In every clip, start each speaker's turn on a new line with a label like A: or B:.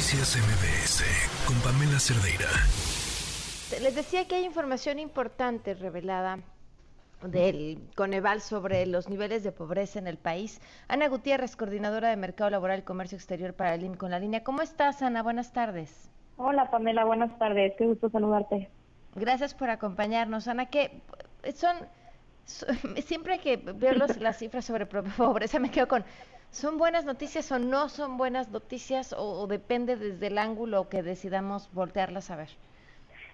A: Noticias MBS con Pamela Cerdeira.
B: Les decía que hay información importante revelada del Coneval sobre los niveles de pobreza en el país. Ana Gutiérrez, coordinadora de Mercado Laboral y Comercio Exterior para el IM con la línea. ¿Cómo estás, Ana? Buenas tardes.
C: Hola, Pamela. Buenas tardes. Qué gusto saludarte.
B: Gracias por acompañarnos, Ana. Que son, siempre que veo las cifras sobre pobreza me quedo con ¿Son buenas noticias o no son buenas noticias o, depende desde el ángulo que decidamos voltearlas a ver?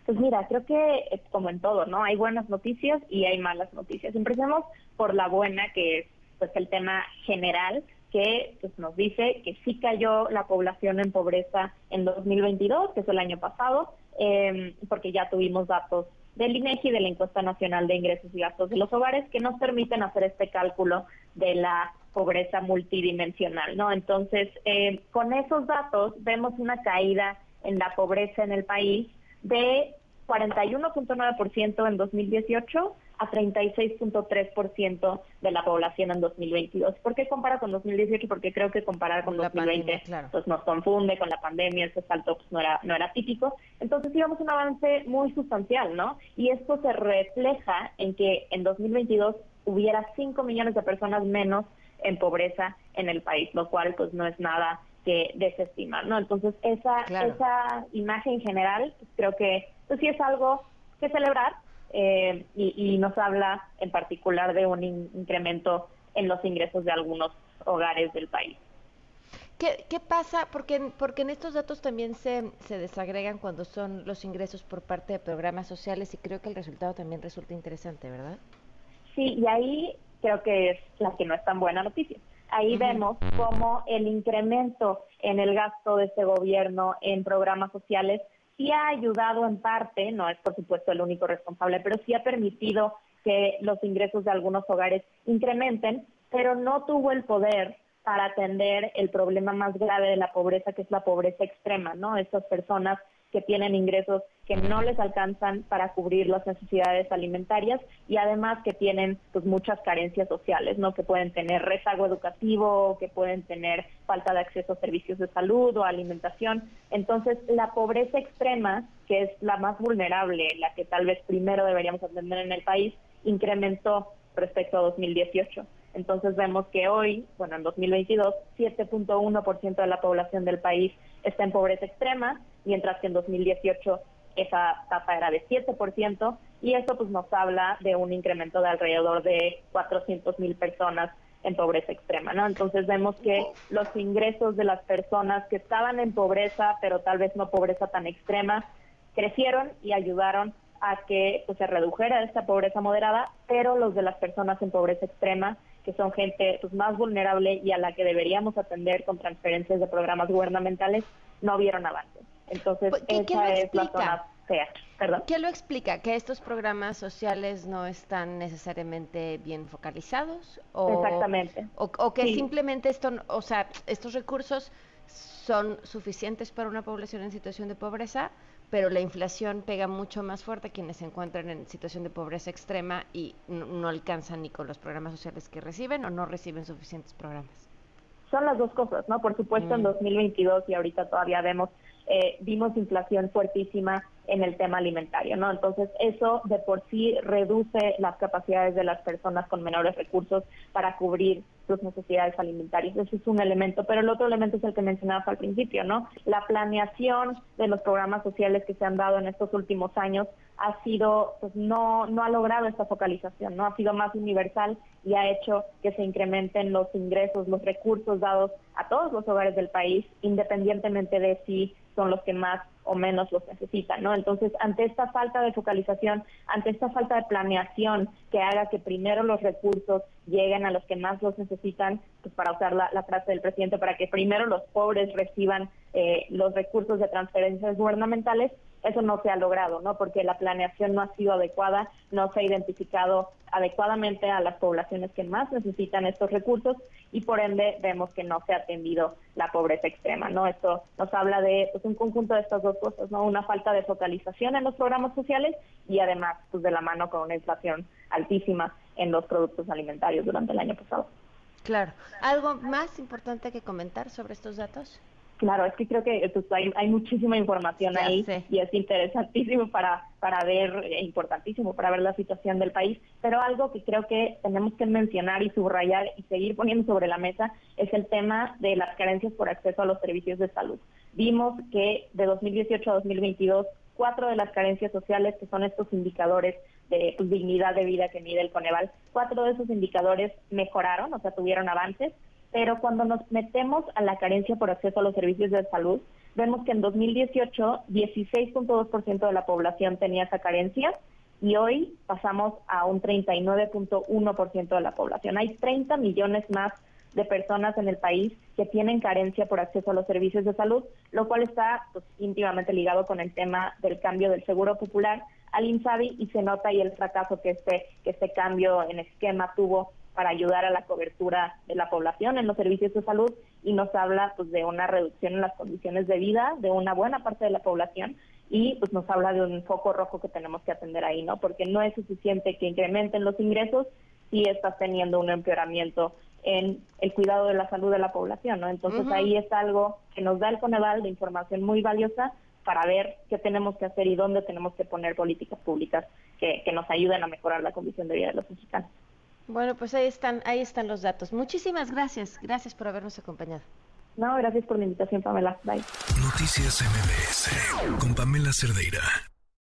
C: Pues mira, creo que eh, como en todo, ¿no? Hay buenas noticias y hay malas noticias. Empecemos por la buena, que es pues el tema general, que pues, nos dice que sí cayó la población en pobreza en 2022, que es el año pasado, em, porque ya tuvimos datos del INEGI, de la Encuesta Nacional de Ingresos y Gastos de los Hogares, que nos permiten hacer este cálculo de la pobreza multidimensional, ¿no? Entonces, eh, con esos datos vemos una caída en la pobreza en el país de 41.9% en 2018 a 36.3% de la población en 2022. ¿Por qué compara con 2018? Porque creo que comparar con 2020 pues nos confunde con la pandemia, ese salto pues no era no era típico. Entonces íbamos un avance muy sustancial, ¿no? Y esto se refleja en que en 2022 hubiera 5 millones de personas menos en pobreza en el país, lo cual pues no es nada que desestimar, ¿no? Entonces esa esa imagen general pues, creo que pues sí es algo que celebrar eh, y, nos habla en particular de un incremento en los ingresos de algunos hogares del país.
B: ¿Qué, ¿Qué, pasa? Porque, porque en estos datos también se, se desagregan cuando son los ingresos por parte de programas sociales y creo que el resultado también resulta interesante, ¿verdad?
C: Sí, y ahí creo que es la que no es tan buena noticia. Ahí vemos cómo el incremento en el gasto de este gobierno en programas sociales sí ha ayudado en parte, no es por supuesto el único responsable, pero sí ha permitido que los ingresos de algunos hogares incrementen, pero no tuvo el poder para atender el problema más grave de la pobreza, que es la pobreza extrema, ¿no? Estas personas que tienen ingresos que no les alcanzan para cubrir las necesidades alimentarias y además que tienen pues muchas carencias sociales, ¿no? Que pueden tener rezago educativo, que pueden tener falta de acceso a servicios de salud o alimentación. Entonces, la pobreza extrema, que es la más vulnerable, la que tal vez primero deberíamos atender en el país, incrementó respecto a 2018. Entonces vemos que hoy, bueno, en 2022, 7.1% de la población del país está en pobreza extrema, mientras que en 2018 esa tasa era de 7%, y eso pues nos habla de un incremento de alrededor de 400 mil personas en pobreza extrema, ¿no? Entonces vemos que los ingresos de las personas que estaban en pobreza, pero tal vez no pobreza tan extrema, crecieron y ayudaron a que pues, se redujera esta pobreza moderada, pero los de las personas en pobreza extrema que son gente pues, más vulnerable y a la que deberíamos atender con transferencias de programas gubernamentales, no vieron avance. Entonces, pues, esa es la zona fea. Perdón.
B: ¿Qué lo explica? ¿Que estos programas sociales no están necesariamente bien focalizados?
C: O, Exactamente.
B: O, que simplemente esto, o sea, estos recursos son suficientes para una población en situación de pobreza, pero la inflación pega mucho más fuerte a quienes se encuentran en situación de pobreza extrema y no, alcanzan ni con los programas sociales que reciben o no reciben suficientes programas.
C: Son las dos cosas, ¿no? Por supuesto, en 2022 mm. y ahorita todavía vemos, eh, vimos inflación fuertísima en el tema alimentario, ¿no? Entonces, eso de por sí reduce las capacidades de las personas con menores recursos para cubrir sus necesidades alimentarias. Ese es un elemento, pero el otro elemento es el que mencionabas al principio, ¿no? La planeación de los programas sociales que se han dado en estos últimos años ha sido, pues no, no ha logrado esta focalización, ¿no? Ha sido más universal y ha hecho que se incrementen los ingresos, los recursos dados a todos los hogares del país, independientemente de si son los que más o menos los necesitan, ¿no? Entonces, ante esta falta de focalización, ante esta falta de planeación que haga que primero los recursos lleguen a los que más los necesitan, pues para usar la, frase del presidente, para que primero los pobres reciban eh, los recursos de transferencias gubernamentales, eso no se ha logrado, ¿no? Porque la planeación no ha sido adecuada, no se ha identificado adecuadamente a las poblaciones que más necesitan estos recursos y por ende vemos que no se ha atendido la pobreza extrema, ¿no? Esto nos habla de pues, un conjunto de estas dos cosas, ¿no? Una falta de focalización en los programas sociales y además pues de la mano con una inflación altísima en los productos alimentarios durante el año pasado.
B: Claro. ¿Algo más importante que comentar sobre estos datos?
C: Claro, es que creo que pues, hay, hay, muchísima información ahí y es interesantísimo para, para ver, e importantísimo para ver la situación del país, pero algo que creo que tenemos que mencionar y subrayar y seguir poniendo sobre la mesa es el tema de las carencias por acceso a los servicios de salud. Vimos que de 2018 a 2022, cuatro de las carencias sociales, que son estos indicadores de pues, dignidad de vida que mide el Coneval, cuatro de esos indicadores mejoraron, o sea, tuvieron avances, pero cuando nos metemos a la carencia por acceso a los servicios de salud, vemos que en 2018 16.2% de la población tenía esa carencia y hoy pasamos a un 39.1% de la población. Hay 30 millones más de personas en el país que tienen carencia por acceso a los servicios de salud, lo cual está pues, íntimamente ligado con el tema del cambio del seguro popular al INSABI y se nota ahí el fracaso que este, que este cambio en esquema tuvo para ayudar a la cobertura de la población en los servicios de salud y nos habla pues de una reducción en las condiciones de vida de una buena parte de la población y pues nos habla de un foco rojo que tenemos que atender ahí, ¿no? Porque no es suficiente que incrementen los ingresos si estás teniendo un empeoramiento en el cuidado de la salud de la población, ¿no? Entonces ahí es algo que nos da el Coneval de información muy valiosa para ver qué tenemos que hacer y dónde tenemos que poner políticas públicas que, que nos ayuden a mejorar la condición de vida de los mexicanos.
B: Bueno, pues ahí están, ahí están los datos. Muchísimas gracias. Gracias por habernos acompañado.
C: No, gracias por la invitación, Pamela. Bye.
A: Noticias MBS con Pamela Cerdeira.